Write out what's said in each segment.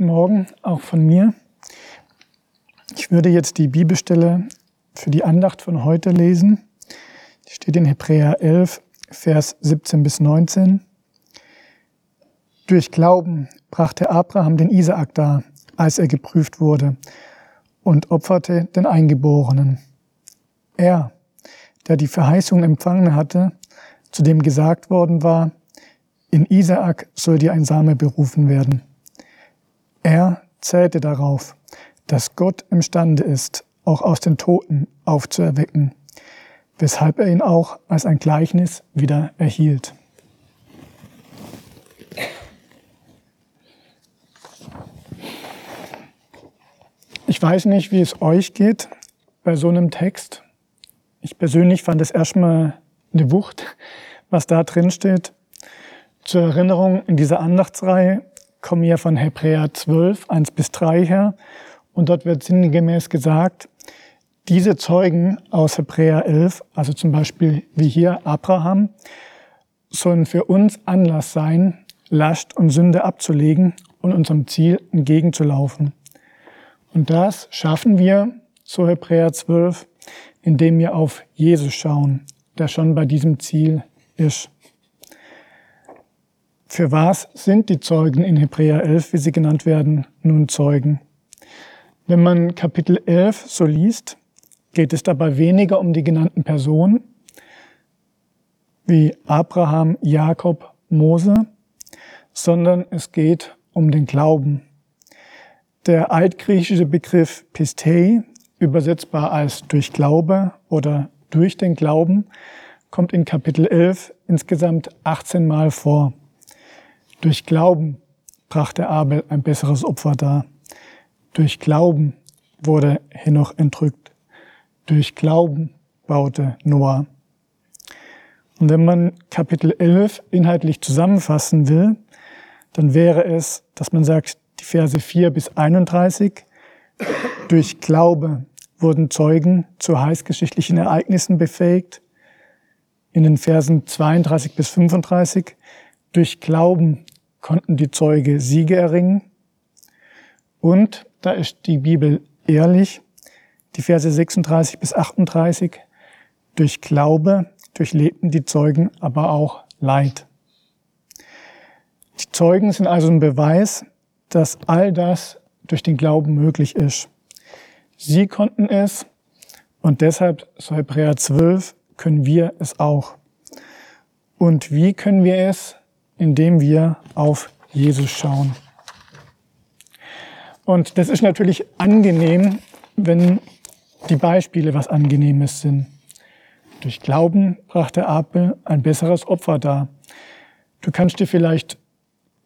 Guten Morgen auch von mir. Ich würde jetzt die Bibelstelle für die Andacht von heute lesen. Die steht in Hebräer 11, Vers 17 bis 19. Durch Glauben brachte Abraham den Isaak dar, als er geprüft wurde, und opferte den Eingeborenen. Er, der die Verheißung empfangen hatte, zu dem gesagt worden war, in Isaak soll dir ein Same berufen werden. Er zählte darauf, dass Gott imstande ist, auch aus den Toten aufzuerwecken, weshalb er ihn auch als ein Gleichnis wieder erhielt. Ich weiß nicht, wie es euch geht bei so einem Text. Ich persönlich fand es erstmal eine Wucht, was da drin steht. Zur Erinnerung, in dieser Andachtsreihe kommen wir von Hebräer 12, 1 bis 3 her. Und dort wird sinngemäß gesagt, diese Zeugen aus Hebräer 11, also zum Beispiel wie hier Abraham, sollen für uns Anlass sein, Last und Sünde abzulegen und unserem Ziel entgegenzulaufen. Und das schaffen wir, so Hebräer 12, indem wir auf Jesus schauen, der schon bei diesem Ziel ist. Für was sind die Zeugen in Hebräer 11, wie sie genannt werden, nun Zeugen? Wenn man Kapitel 11 so liest, geht es dabei weniger um die genannten Personen wie Abraham, Jakob, Mose, sondern es geht um den Glauben. Der altgriechische Begriff Pistei, übersetzbar als durch Glaube oder durch den Glauben, kommt in Kapitel 11 insgesamt 18 Mal vor. Durch Glauben brachte Abel ein besseres Opfer dar. Durch Glauben wurde Henoch entrückt. Durch Glauben baute Noah. Und wenn man Kapitel 11 inhaltlich zusammenfassen will, dann wäre es, dass man sagt, die Verse 4 bis 31, durch Glaube wurden Zeugen zu heißgeschichtlichen Ereignissen befähigt. In den Versen 32 bis 35, durch Glauben konnten die Zeuge Siege erringen. Und da ist die Bibel ehrlich, die Verse 36 bis 38, durch Glaube durchlebten die Zeugen aber auch Leid. Die Zeugen sind also ein Beweis, dass all das durch den Glauben möglich ist. Sie konnten es und deshalb, so Hebräer 12, können wir es auch. Und wie können wir es? Indem wir auf Jesus schauen. Und das ist natürlich angenehm, wenn die Beispiele was Angenehmes sind. Durch Glauben brachte Abel ein besseres Opfer dar. Du kannst dir vielleicht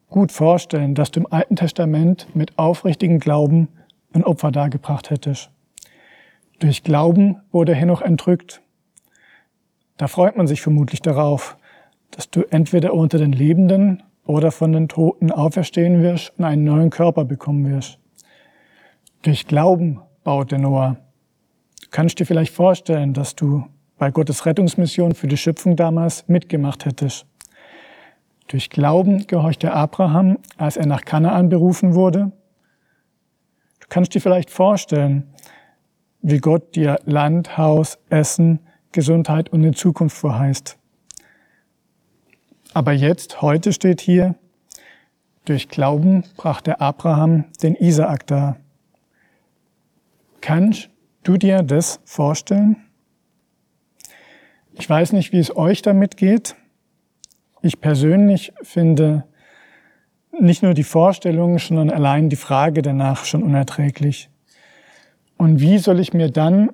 gut vorstellen, dass du im Alten Testament mit aufrichtigem Glauben ein Opfer dargebracht hättest. Durch Glauben wurde Henoch entrückt. Da freut man sich vermutlich darauf, dass du entweder unter den Lebenden oder von den Toten auferstehen wirst und einen neuen Körper bekommen wirst. Durch Glauben baute Noah. Du kannst dir vielleicht vorstellen, dass du bei Gottes Rettungsmission für die Schöpfung damals mitgemacht hättest. Durch Glauben gehorchte Abraham, als er nach Kanaan berufen wurde. Du kannst dir vielleicht vorstellen, wie Gott dir Land, Haus, Essen, Gesundheit und eine Zukunft verheißt. Aber jetzt, heute steht hier, durch Glauben brachte Abraham den Isaak dar. Kannst du dir das vorstellen? Ich weiß nicht, wie es euch damit geht. Ich persönlich finde nicht nur die Vorstellung, sondern allein die Frage danach schon unerträglich. Und wie soll ich mir dann,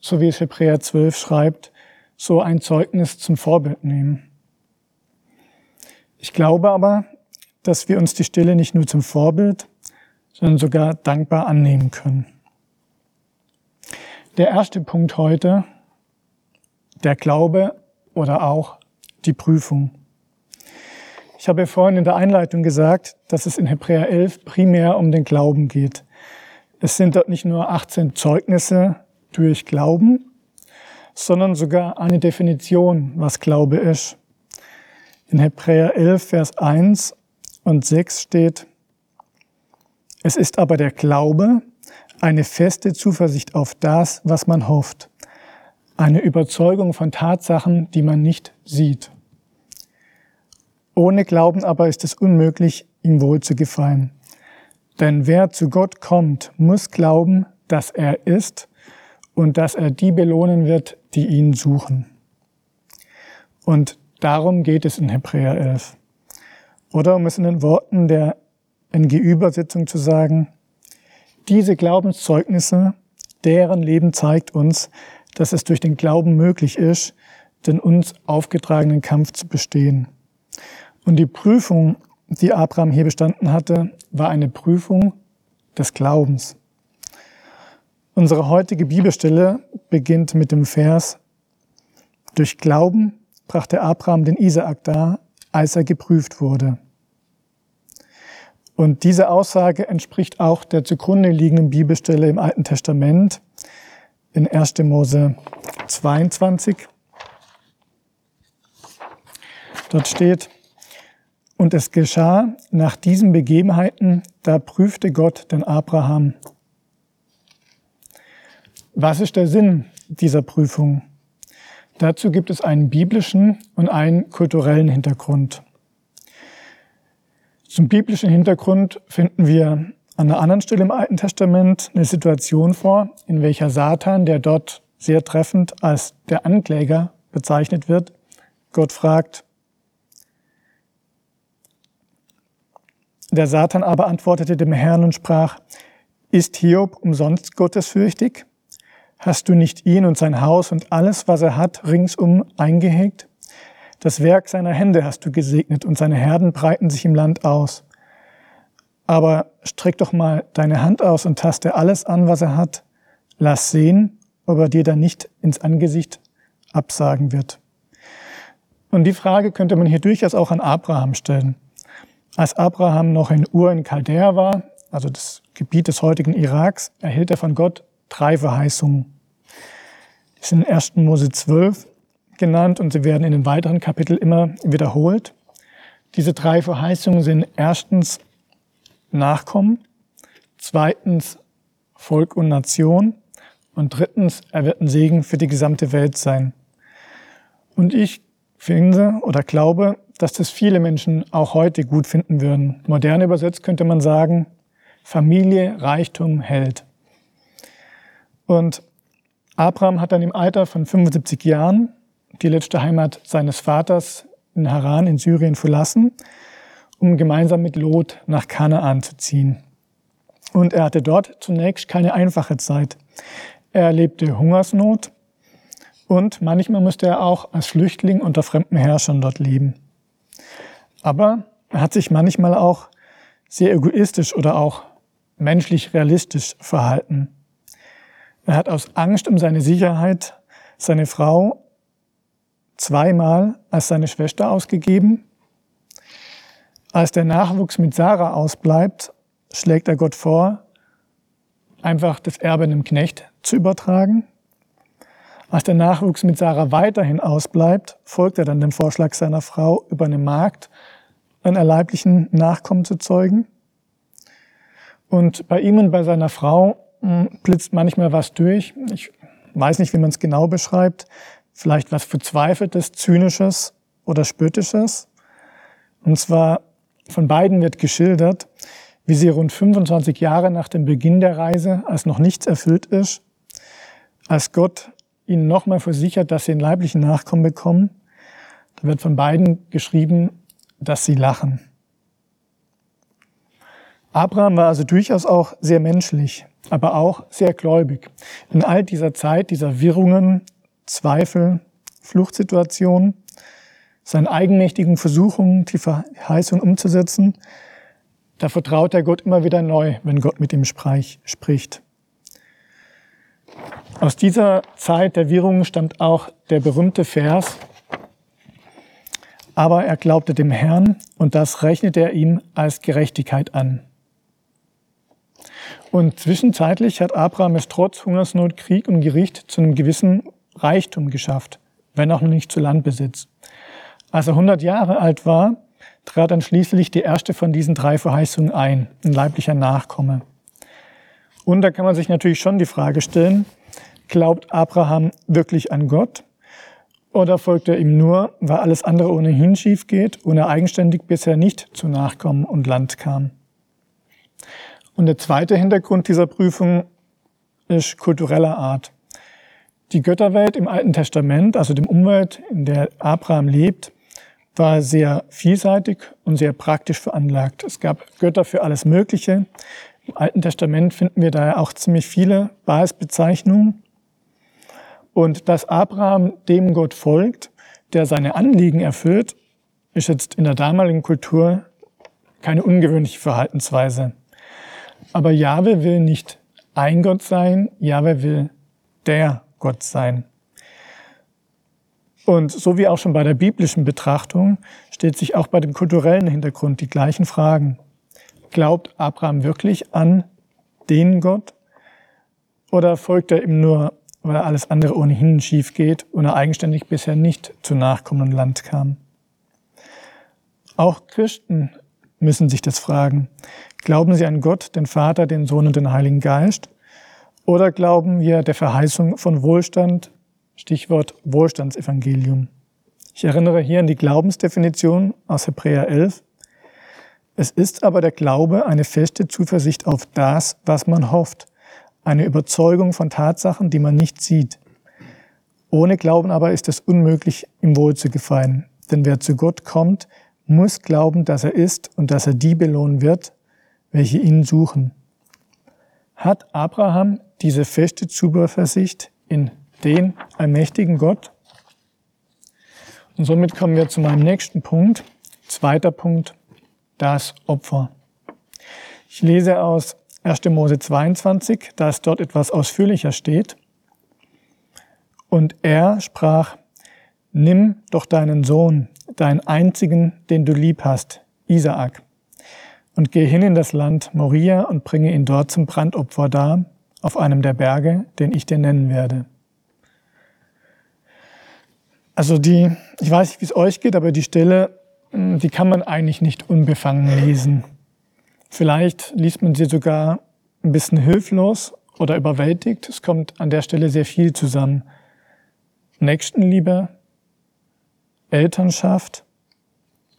so wie es Hebräer 12 schreibt, so ein Zeugnis zum Vorbild nehmen? Ich glaube aber, dass wir uns die Stille nicht nur zum Vorbild, sondern sogar dankbar annehmen können. Der erste Punkt heute, der Glaube oder auch die Prüfung. Ich habe vorhin in der Einleitung gesagt, dass es in Hebräer 11 primär um den Glauben geht. Es sind dort nicht nur 18 Zeugnisse durch Glauben, sondern sogar eine Definition, was Glaube ist. In Hebräer 11, Vers 1 und 6 steht, Es ist aber der Glaube, eine feste Zuversicht auf das, was man hofft, eine Überzeugung von Tatsachen, die man nicht sieht. Ohne Glauben aber ist es unmöglich, ihm wohl zu gefallen. Denn wer zu Gott kommt, muss glauben, dass er ist und dass er die belohnen wird, die ihn suchen. Und darum geht es in Hebräer 11. Oder um es in den Worten der NG-Übersetzung zu sagen, diese Glaubenszeugnisse, deren Leben zeigt uns, dass es durch den Glauben möglich ist, den uns aufgetragenen Kampf zu bestehen. Und die Prüfung, die Abraham hier bestanden hatte, war eine Prüfung des Glaubens. Unsere heutige Bibelstelle beginnt mit dem Vers, durch Glauben brachte Abraham den Isaak dar, als er geprüft wurde. Und diese Aussage entspricht auch der zugrunde liegenden Bibelstelle im Alten Testament in 1. Mose 22. Dort steht, und es geschah nach diesen Begebenheiten, da prüfte Gott den Abraham. Was ist der Sinn dieser Prüfung? Dazu gibt es einen biblischen und einen kulturellen Hintergrund. Zum biblischen Hintergrund finden wir an einer anderen Stelle im Alten Testament eine Situation vor, in welcher Satan, der dort sehr treffend als der Ankläger bezeichnet wird, Gott fragt, Der Satan aber antwortete dem Herrn und sprach, ist Hiob umsonst gottesfürchtig? Hast du nicht ihn und sein Haus und alles, was er hat, ringsum eingehegt? Das Werk seiner Hände hast du gesegnet und seine Herden breiten sich im Land aus. Aber streck doch mal deine Hand aus und taste alles an, was er hat. Lass sehen, ob er dir dann nicht ins Angesicht absagen wird. Und die Frage könnte man hier durchaus auch an Abraham stellen. Als Abraham noch in Ur in Chaldea war, also das Gebiet des heutigen Iraks, erhielt er von Gott drei Verheißungen. Die sind in 1. Mose 12 genannt und sie werden in den weiteren Kapiteln immer wiederholt. Diese drei Verheißungen sind erstens Nachkommen, zweitens Volk und Nation und drittens, er wird ein Segen für die gesamte Welt sein. Und ich finde oder glaube, dass das viele Menschen auch heute gut finden würden. Modern übersetzt könnte man sagen, Familie, Reichtum, Held. Und Abraham hat dann im Alter von 75 Jahren die letzte Heimat seines Vaters in Haran in Syrien verlassen, um gemeinsam mit Lot nach Kanaan zu ziehen. Und er hatte dort zunächst keine einfache Zeit. Er erlebte Hungersnot und manchmal musste er auch als Flüchtling unter fremden Herrschern dort leben. Aber er hat sich manchmal auch sehr egoistisch oder auch menschlich realistisch verhalten. Er hat aus Angst um seine Sicherheit seine Frau zweimal als seine Schwester ausgegeben. Als der Nachwuchs mit Sarah ausbleibt, schlägt er Gott vor, einfach das Erbe einem Knecht zu übertragen. Als der Nachwuchs mit Sarah weiterhin ausbleibt, folgt er dann dem Vorschlag seiner Frau, über eine Magd einen leiblichen Nachkommen zu zeugen. Und bei ihm und bei seiner Frau blitzt manchmal was durch. Ich weiß nicht, wie man es genau beschreibt. Vielleicht was Verzweifeltes, Zynisches oder Spöttisches. Und zwar von beiden wird geschildert, wie sie rund 25 Jahre nach dem Beginn der Reise, als noch nichts erfüllt ist, als Gott ihnen nochmal versichert, dass sie einen leiblichen Nachkommen bekommen, da wird von beiden geschrieben, dass sie lachen. Abraham war also durchaus auch sehr menschlich, aber auch sehr gläubig. In all dieser Zeit, dieser Wirrungen, Zweifel, Fluchtsituationen, seinen eigenmächtigen Versuchungen, die Verheißung umzusetzen, da vertraut er Gott immer wieder neu, wenn Gott mit ihm spricht. Aus dieser Zeit der Wirrungen stammt auch der berühmte Vers, aber er glaubte dem Herrn und das rechnete er ihm als Gerechtigkeit an. Und zwischenzeitlich hat Abraham es trotz Hungersnot, Krieg und Gericht zu einem gewissen Reichtum geschafft, wenn auch noch nicht zu Landbesitz. Als er 100 Jahre alt war, trat dann schließlich die erste von diesen drei Verheißungen ein, ein leiblicher Nachkomme. Und da kann man sich natürlich schon die Frage stellen, glaubt Abraham wirklich an Gott? Oder folgt er ihm nur, weil alles andere ohnehin schief geht und er eigenständig bisher nicht zu Nachkommen und Land kam? Und der zweite Hintergrund dieser Prüfung ist kultureller Art. Die Götterwelt im Alten Testament, also dem Umwelt, in der Abraham lebt, war sehr vielseitig und sehr praktisch veranlagt. Es gab Götter für alles Mögliche. Im Alten Testament finden wir daher auch ziemlich viele Basisbezeichnungen. Und dass Abraham dem Gott folgt, der seine Anliegen erfüllt, ist jetzt in der damaligen Kultur keine ungewöhnliche Verhaltensweise. Aber Jahwe will nicht ein Gott sein, Jahwe will der Gott sein. Und so wie auch schon bei der biblischen Betrachtung stellt sich auch bei dem kulturellen Hintergrund die gleichen Fragen. Glaubt Abraham wirklich an den Gott? Oder folgt er ihm nur, weil alles andere ohnehin schief geht und er eigenständig bisher nicht zu Nachkommen und Land kam? Auch Christen müssen sich das fragen. Glauben sie an Gott, den Vater, den Sohn und den Heiligen Geist? Oder glauben wir der Verheißung von Wohlstand, Stichwort Wohlstandsevangelium? Ich erinnere hier an die Glaubensdefinition aus Hebräer 11. Es ist aber der Glaube eine feste Zuversicht auf das, was man hofft, eine Überzeugung von Tatsachen, die man nicht sieht. Ohne Glauben aber ist es unmöglich, ihm wohl zu gefallen. Denn wer zu Gott kommt, muss glauben, dass er ist und dass er die belohnen wird, welche ihn suchen. Hat Abraham diese feste Zuversicht in den allmächtigen Gott? Und somit kommen wir zu meinem nächsten Punkt. Zweiter Punkt, das Opfer. Ich lese aus 1. Mose 22, da es dort etwas ausführlicher steht. Und er sprach, nimm doch deinen Sohn, deinen einzigen, den du lieb hast, Isaak, und geh hin in das Land Moria und bringe ihn dort zum Brandopfer dar, auf einem der Berge, den ich dir nennen werde. Also die, ich weiß nicht, wie es euch geht, aber die Stelle, hm, die kann man eigentlich nicht unbefangen lesen. Vielleicht liest man sie sogar ein bisschen hilflos oder überwältigt. Es kommt an der Stelle sehr viel zusammen. Nächstenliebe, Elternschaft,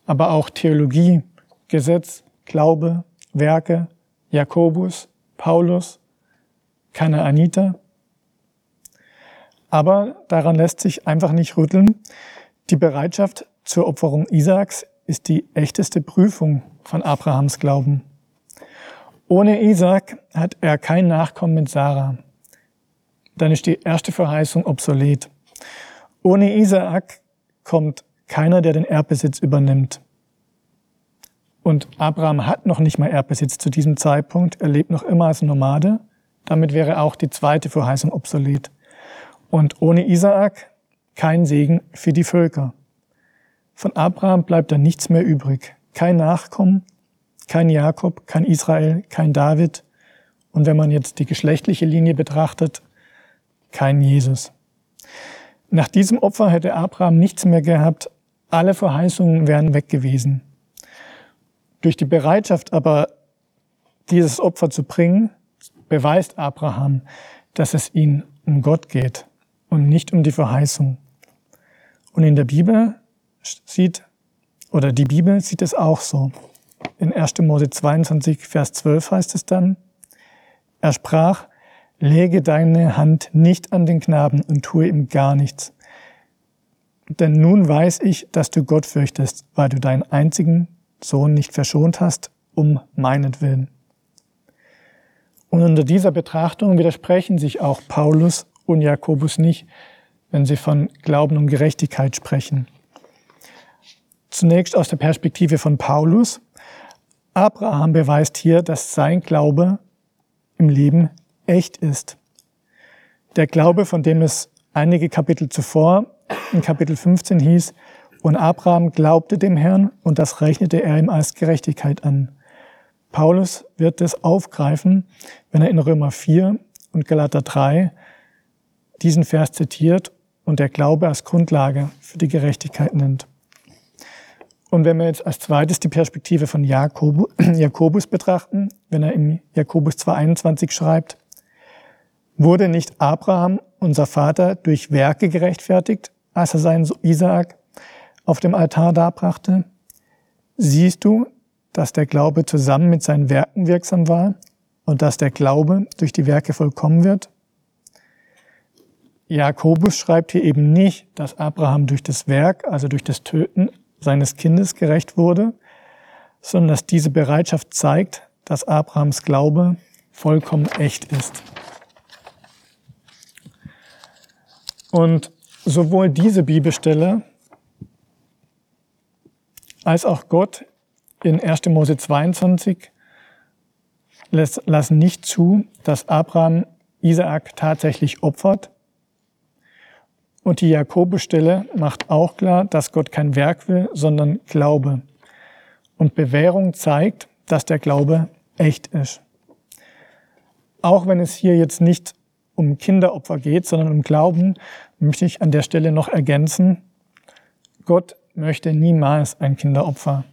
aber auch Theologie, Gesetz, Glaube, Werke, Jakobus, Paulus, keine Anita. Aber daran lässt sich einfach nicht rütteln. Die Bereitschaft zur Opferung Isaaks ist die echteste Prüfung von Abrahams Glauben. Ohne Isaak hat er kein Nachkommen mit Sarah. Dann ist die erste Verheißung obsolet. Ohne Isaak kommt keiner, der den Erbbesitz übernimmt. Und Abraham hat noch nicht mal Erbbesitz zu diesem Zeitpunkt. Er lebt noch immer als Nomade. Damit wäre auch die zweite Verheißung obsolet. Und ohne Isaak kein Segen für die Völker. Von Abraham bleibt dann nichts mehr übrig. Kein Nachkommen, kein Jakob, kein Israel, kein David und wenn man jetzt die geschlechtliche Linie betrachtet, kein Jesus. Nach diesem Opfer hätte Abraham nichts mehr gehabt, alle Verheißungen wären weg gewesen. Durch die Bereitschaft aber, dieses Opfer zu bringen, beweist Abraham, dass es ihn um Gott geht und nicht um die Verheißung. Und in der Bibel sieht, oder die Bibel sieht es auch so. In 1. Mose 22, Vers 12 heißt es dann, er sprach, lege deine Hand nicht an den Knaben und tue ihm gar nichts. Denn nun weiß ich, dass du Gott fürchtest, weil du deinen einzigen Sohn nicht verschont hast, um meinetwillen. Und unter dieser Betrachtung widersprechen sich auch Paulus und Jakobus nicht, wenn sie von Glauben und Gerechtigkeit sprechen. Zunächst aus der Perspektive von Paulus. Abraham beweist hier, dass sein Glaube im Leben echt ist. Der Glaube, von dem es einige Kapitel zuvor, in Kapitel 15 hieß, und Abraham glaubte dem Herrn und das rechnete er ihm als Gerechtigkeit an. Paulus wird das aufgreifen, wenn er in Römer 4 und Galater 3 diesen Vers zitiert und der Glaube als Grundlage für die Gerechtigkeit nennt. Und wenn wir jetzt als zweites die Perspektive von Jakob, Jakobus betrachten, wenn er im Jakobus 2.21 schreibt, wurde nicht Abraham, unser Vater, durch Werke gerechtfertigt, als er seinen Isaak auf dem Altar darbrachte? Siehst du, dass der Glaube zusammen mit seinen Werken wirksam war und dass der Glaube durch die Werke vollkommen wird? Jakobus schreibt hier eben nicht, dass Abraham durch das Werk, also durch das Töten seines Kindes gerecht wurde, sondern dass diese Bereitschaft zeigt, dass Abrahams Glaube vollkommen echt ist. Und sowohl diese Bibelstelle als auch Gott in 1. Mose 22 lassen nicht zu, dass Abraham Isaak tatsächlich opfert. Und die Jakobusstelle macht auch klar, dass Gott kein Werk will, sondern Glaube. Und Bewährung zeigt, dass der Glaube echt ist. Auch wenn es hier jetzt nicht um Kinderopfer geht, sondern um Glauben, möchte ich an der Stelle noch ergänzen, Gott möchte niemals ein Kinderopfer.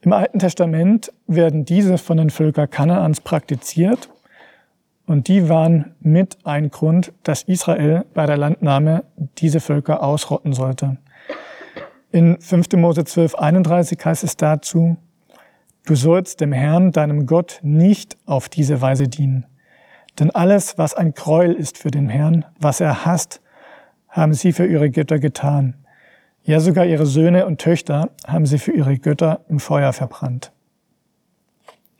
Im Alten Testament werden diese von den Völkern Kanaans praktiziert und die waren mit ein Grund, dass Israel bei der Landnahme diese Völker ausrotten sollte. In 5. Mose 12, 31 heißt es dazu, Du sollst dem Herrn, deinem Gott, nicht auf diese Weise dienen. Denn alles, was ein Gräuel ist für den Herrn, was er hasst, haben sie für ihre Götter getan. Ja, sogar ihre Söhne und Töchter haben sie für ihre Götter im Feuer verbrannt.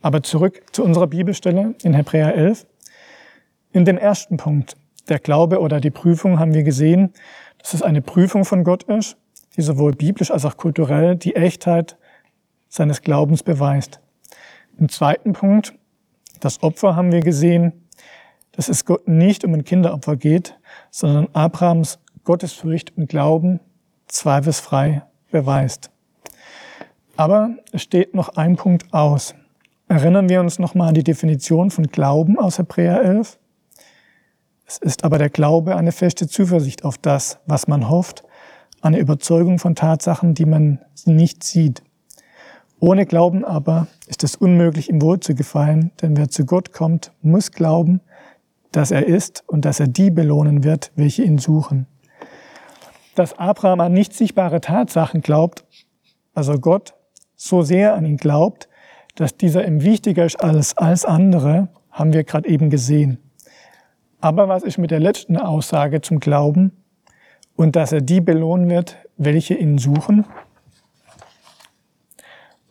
Aber zurück zu unserer Bibelstelle in Hebräer 11. In dem ersten Punkt, der Glaube oder die Prüfung, haben wir gesehen, dass es eine Prüfung von Gott ist, die sowohl biblisch als auch kulturell die Echtheit seines Glaubens beweist. Im zweiten Punkt, das Opfer, haben wir gesehen, dass es Gott nicht um ein Kinderopfer geht, sondern Abrahams Gottesfurcht und Glauben zweifelsfrei beweist. Aber es steht noch ein Punkt aus. Erinnern wir uns nochmal an die Definition von Glauben aus Hebräer 11. Es ist aber der Glaube eine feste Zuversicht auf das, was man hofft, eine Überzeugung von Tatsachen, die man nicht sieht. Ohne Glauben aber ist es unmöglich, ihm wohl zu gefallen, denn wer zu Gott kommt, muss glauben, dass er ist und dass er die belohnen wird, welche ihn suchen dass Abraham an nicht sichtbare Tatsachen glaubt, also Gott so sehr an ihn glaubt, dass dieser ihm wichtiger ist als alles andere, haben wir gerade eben gesehen. Aber was ist mit der letzten Aussage zum Glauben und dass er die belohnen wird, welche ihn suchen?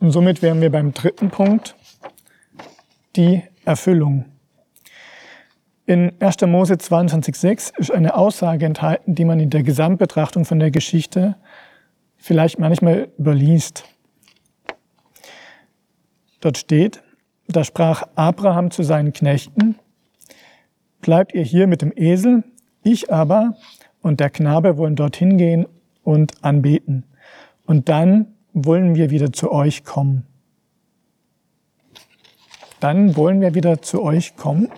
Und somit wären wir beim dritten Punkt, die Erfüllung. In 1. Mose 22,6 ist eine Aussage enthalten, die man in der Gesamtbetrachtung von der Geschichte vielleicht manchmal überliest. Dort steht, da sprach Abraham zu seinen Knechten, bleibt ihr hier mit dem Esel, ich aber und der Knabe wollen dorthin gehen und anbeten. Und dann wollen wir wieder zu euch kommen. Dann wollen wir wieder zu euch kommen.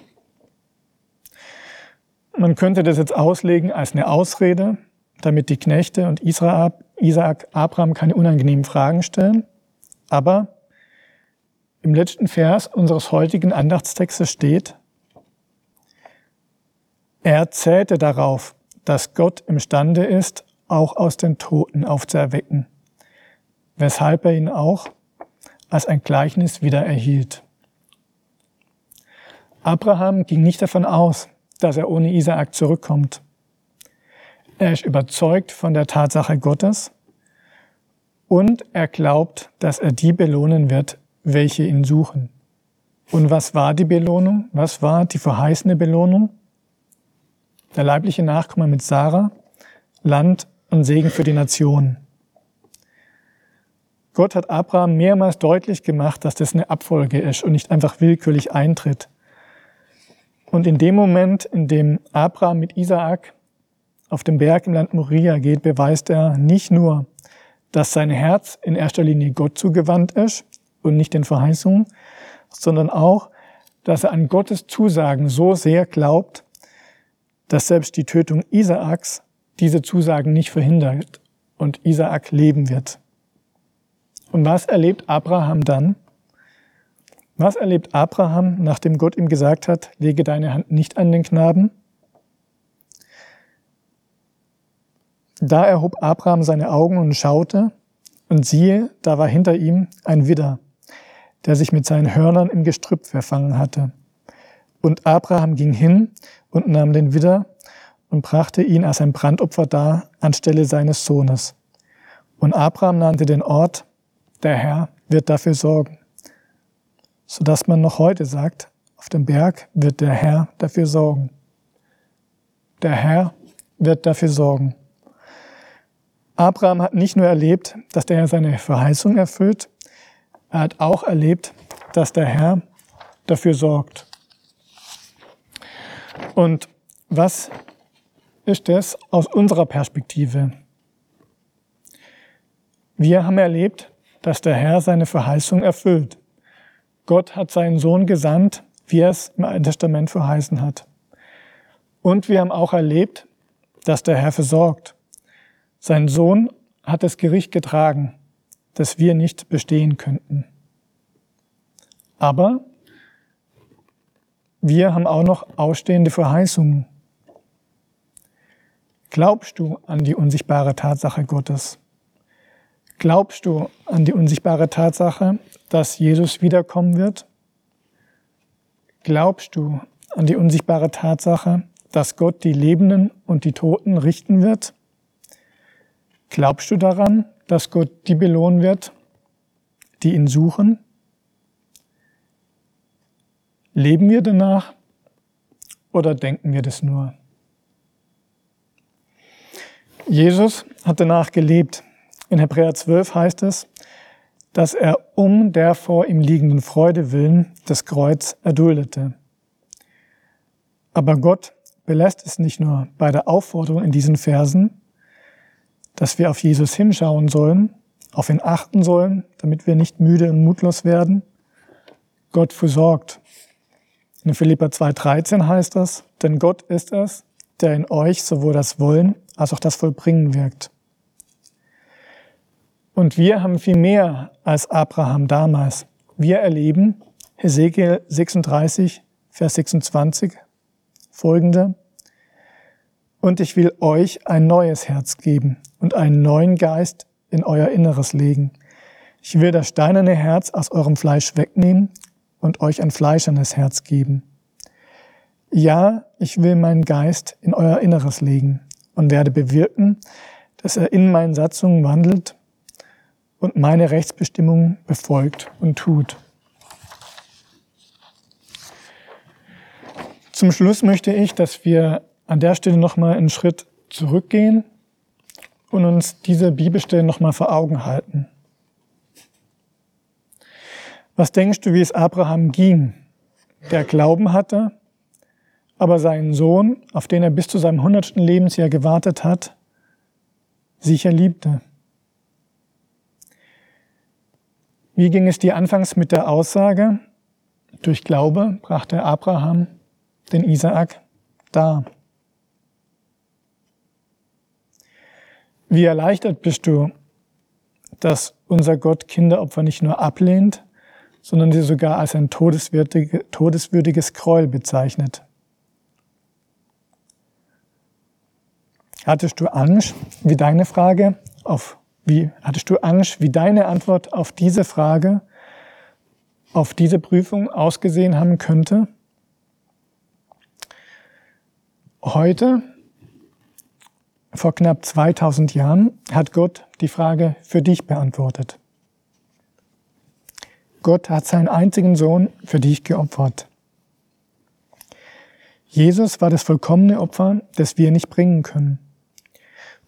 Man könnte das jetzt auslegen als eine Ausrede, damit die Knechte und Isaak Abraham keine unangenehmen Fragen stellen. Aber im letzten Vers unseres heutigen Andachtstextes steht, er zählte darauf, dass Gott imstande ist, auch aus den Toten aufzuerwecken, weshalb er ihn auch als ein Gleichnis wieder erhielt. Abraham ging nicht davon aus, dass er ohne Isaak zurückkommt. Er ist überzeugt von der Tatsache Gottes und er glaubt, dass er die belohnen wird, welche ihn suchen. Und was war die Belohnung? Was war die verheißene Belohnung? Der leibliche Nachkomme mit Sarah, Land und Segen für die Nation. Gott hat Abraham mehrmals deutlich gemacht, dass das eine Abfolge ist und nicht einfach willkürlich eintritt. Und in dem Moment, in dem Abraham mit Isaak auf dem Berg im Land Moria geht, beweist er nicht nur, dass sein Herz in erster Linie Gott zugewandt ist und nicht den Verheißungen, sondern auch, dass er an Gottes Zusagen so sehr glaubt, dass selbst die Tötung Isaaks diese Zusagen nicht verhindert und Isaak leben wird. Und was erlebt Abraham dann? Was erlebt Abraham, nachdem Gott ihm gesagt hat, lege deine Hand nicht an den Knaben? Da erhob Abraham seine Augen und schaute, und siehe, da war hinter ihm ein Widder, der sich mit seinen Hörnern im Gestrüpp verfangen hatte. Und Abraham ging hin und nahm den Widder und brachte ihn als ein Brandopfer dar anstelle seines Sohnes. Und Abraham nannte den Ort, der Herr wird dafür sorgen sodass man noch heute sagt, auf dem Berg wird der Herr dafür sorgen. Der Herr wird dafür sorgen. Abraham hat nicht nur erlebt, dass der Herr seine Verheißung erfüllt, er hat auch erlebt, dass der Herr dafür sorgt. Und was ist das aus unserer Perspektive? Wir haben erlebt, dass der Herr seine Verheißung erfüllt. Gott hat seinen Sohn gesandt, wie er es im Alten Testament verheißen hat. Und wir haben auch erlebt, dass der Herr versorgt. Sein Sohn hat das Gericht getragen, das wir nicht bestehen könnten. Aber wir haben auch noch ausstehende Verheißungen. Glaubst du an die unsichtbare Tatsache Gottes? Glaubst du an die unsichtbare Tatsache, dass Jesus wiederkommen wird? Glaubst du an die unsichtbare Tatsache, dass Gott die Lebenden und die Toten richten wird? Glaubst du daran, dass Gott die belohnen wird, die ihn suchen? Leben wir danach oder denken wir das nur? Jesus hat danach gelebt. In Hebräer 12 heißt es, dass er um der vor ihm liegenden Freude willen das Kreuz erduldete. Aber Gott belässt es nicht nur bei der Aufforderung in diesen Versen, dass wir auf Jesus hinschauen sollen, auf ihn achten sollen, damit wir nicht müde und mutlos werden. Gott versorgt. In Philippa 2,13 heißt das, denn Gott ist es, der in euch sowohl das Wollen als auch das Vollbringen wirkt. Und wir haben viel mehr als Abraham damals. Wir erleben Hesekiel 36, Vers 26 folgende. Und ich will euch ein neues Herz geben und einen neuen Geist in euer Inneres legen. Ich will das steinerne Herz aus eurem Fleisch wegnehmen und euch ein fleischernes Herz geben. Ja, ich will meinen Geist in euer Inneres legen und werde bewirken, dass er in meinen Satzungen wandelt und meine Rechtsbestimmungen befolgt und tut. Zum Schluss möchte ich, dass wir an der Stelle nochmal einen Schritt zurückgehen und uns diese Bibelstelle nochmal vor Augen halten. Was denkst du, wie es Abraham ging, der Glauben hatte, aber seinen Sohn, auf den er bis zu seinem hundertsten Lebensjahr gewartet hat, sicher liebte? Wie ging es dir anfangs mit der Aussage, durch Glaube brachte Abraham den Isaak dar? Wie erleichtert bist du, dass unser Gott Kinderopfer nicht nur ablehnt, sondern sie sogar als ein todeswürdige, todeswürdiges Gräuel bezeichnet? Hattest du Angst, wie deine Frage, auf wie hattest du Angst, wie deine Antwort auf diese Frage, auf diese Prüfung ausgesehen haben könnte? Heute, vor knapp 2000 Jahren, hat Gott die Frage für dich beantwortet. Gott hat seinen einzigen Sohn für dich geopfert. Jesus war das vollkommene Opfer, das wir nicht bringen können.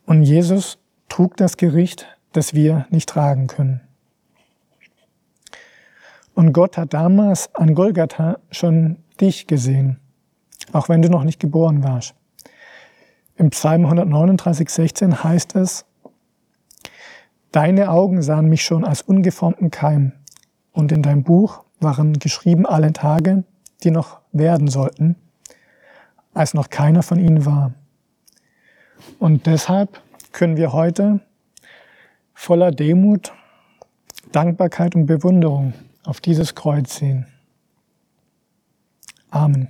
Und Jesus trug das Gericht, das wir nicht tragen können. Und Gott hat damals an Golgatha schon dich gesehen, auch wenn du noch nicht geboren warst. Im Psalm 139, 16 heißt es, Deine Augen sahen mich schon als ungeformten Keim, und in deinem Buch waren geschrieben alle Tage, die noch werden sollten, als noch keiner von ihnen war. Und deshalb können wir heute voller Demut Dankbarkeit und Bewunderung auf dieses Kreuz sehen. Amen.